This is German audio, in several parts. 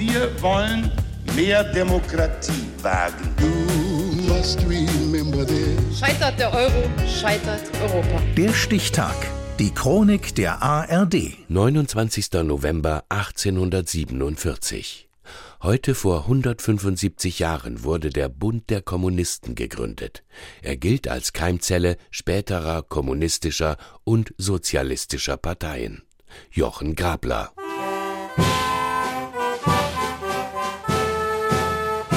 Wir wollen mehr Demokratie wagen. Scheitert der Euro, scheitert Europa. Der Stichtag. Die Chronik der ARD. 29. November 1847. Heute vor 175 Jahren wurde der Bund der Kommunisten gegründet. Er gilt als Keimzelle späterer kommunistischer und sozialistischer Parteien. Jochen Grabler.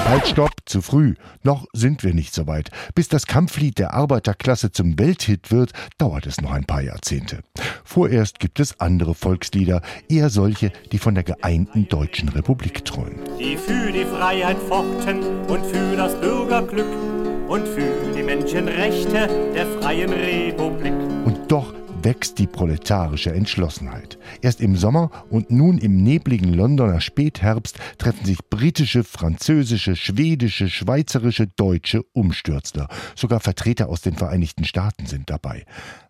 Halt, stopp, zu früh. Noch sind wir nicht so weit. Bis das Kampflied der Arbeiterklasse zum Welthit wird, dauert es noch ein paar Jahrzehnte. Vorerst gibt es andere Volkslieder, eher solche, die von der geeinten Deutschen Republik träumen. Die für die Freiheit fochten und für das Bürgerglück und für die Menschenrechte der freien Republik. Und doch wächst die proletarische Entschlossenheit. Erst im Sommer und nun im nebligen Londoner Spätherbst treffen sich britische, französische, schwedische, schweizerische, deutsche Umstürzler. Sogar Vertreter aus den Vereinigten Staaten sind dabei.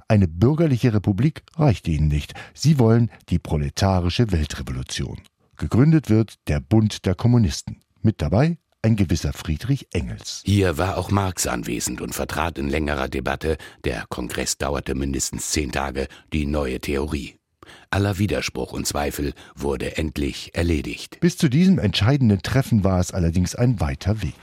Eine bürgerliche Republik reicht ihnen nicht. Sie wollen die proletarische Weltrevolution. Gegründet wird der Bund der Kommunisten. Mit dabei ein gewisser Friedrich Engels. Hier war auch Marx anwesend und vertrat in längerer Debatte, der Kongress dauerte mindestens zehn Tage, die neue Theorie. Aller Widerspruch und Zweifel wurde endlich erledigt. Bis zu diesem entscheidenden Treffen war es allerdings ein weiter Weg.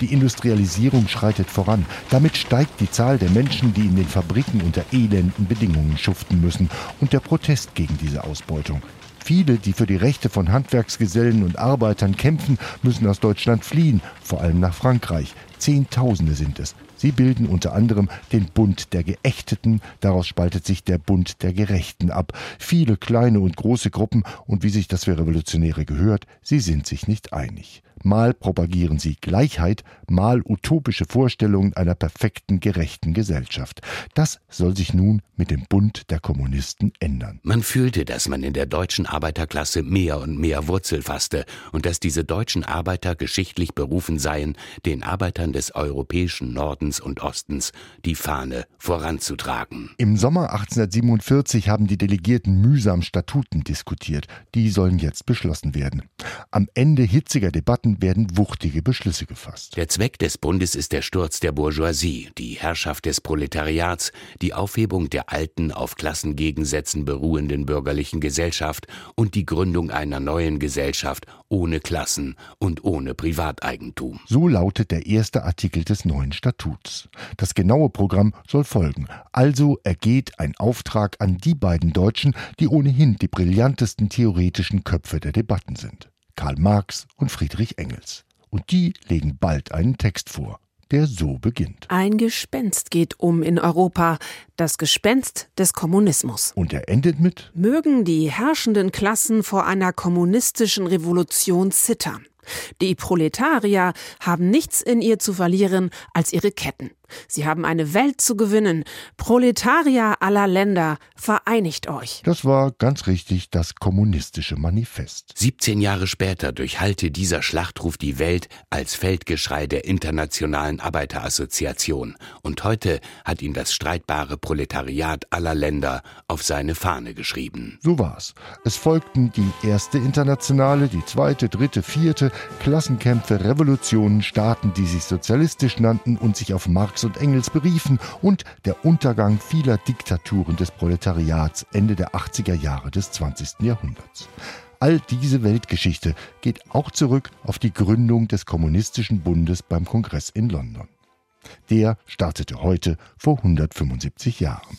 Die Industrialisierung schreitet voran. Damit steigt die Zahl der Menschen, die in den Fabriken unter elenden Bedingungen schuften müssen und der Protest gegen diese Ausbeutung. Viele, die für die Rechte von Handwerksgesellen und Arbeitern kämpfen, müssen aus Deutschland fliehen, vor allem nach Frankreich. Zehntausende sind es. Sie bilden unter anderem den Bund der Geächteten, daraus spaltet sich der Bund der Gerechten ab. Viele kleine und große Gruppen, und wie sich das für Revolutionäre gehört, sie sind sich nicht einig. Mal propagieren sie Gleichheit, mal utopische Vorstellungen einer perfekten, gerechten Gesellschaft. Das soll sich nun mit dem Bund der Kommunisten ändern. Man fühlte, dass man in der deutschen Arbeiterklasse mehr und mehr Wurzel fasste und dass diese deutschen Arbeiter geschichtlich berufen seien, den Arbeitern des europäischen Nordens und Ostens die Fahne voranzutragen. Im Sommer 1847 haben die Delegierten mühsam Statuten diskutiert. Die sollen jetzt beschlossen werden. Am Ende hitziger Debatten werden wuchtige Beschlüsse gefasst. Der Zweck des Bundes ist der Sturz der Bourgeoisie, die Herrschaft des Proletariats, die Aufhebung der alten, auf Klassengegensätzen beruhenden bürgerlichen Gesellschaft und die Gründung einer neuen Gesellschaft ohne Klassen und ohne Privateigentum. So lautet der erste Artikel des neuen Statuts. Das genaue Programm soll folgen. Also ergeht ein Auftrag an die beiden Deutschen, die ohnehin die brillantesten theoretischen Köpfe der Debatten sind. Karl Marx und Friedrich Engels. Und die legen bald einen Text vor, der so beginnt. Ein Gespenst geht um in Europa, das Gespenst des Kommunismus. Und er endet mit Mögen die herrschenden Klassen vor einer kommunistischen Revolution zittern. Die Proletarier haben nichts in ihr zu verlieren als ihre Ketten. Sie haben eine Welt zu gewinnen. Proletarier aller Länder, vereinigt euch. Das war ganz richtig das kommunistische Manifest. 17 Jahre später durchhallte dieser Schlachtruf die Welt als Feldgeschrei der Internationalen Arbeiterassoziation. Und heute hat ihn das streitbare Proletariat aller Länder auf seine Fahne geschrieben. So war's. Es folgten die erste Internationale, die zweite, dritte, vierte, Klassenkämpfe, Revolutionen, Staaten, die sich sozialistisch nannten und sich auf Marx Marx und Engels beriefen und der Untergang vieler Diktaturen des Proletariats Ende der 80er Jahre des 20. Jahrhunderts. All diese Weltgeschichte geht auch zurück auf die Gründung des Kommunistischen Bundes beim Kongress in London. Der startete heute vor 175 Jahren.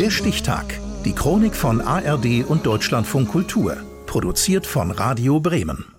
Der Stichtag. Die Chronik von ARD und Deutschlandfunk Kultur. Produziert von Radio Bremen.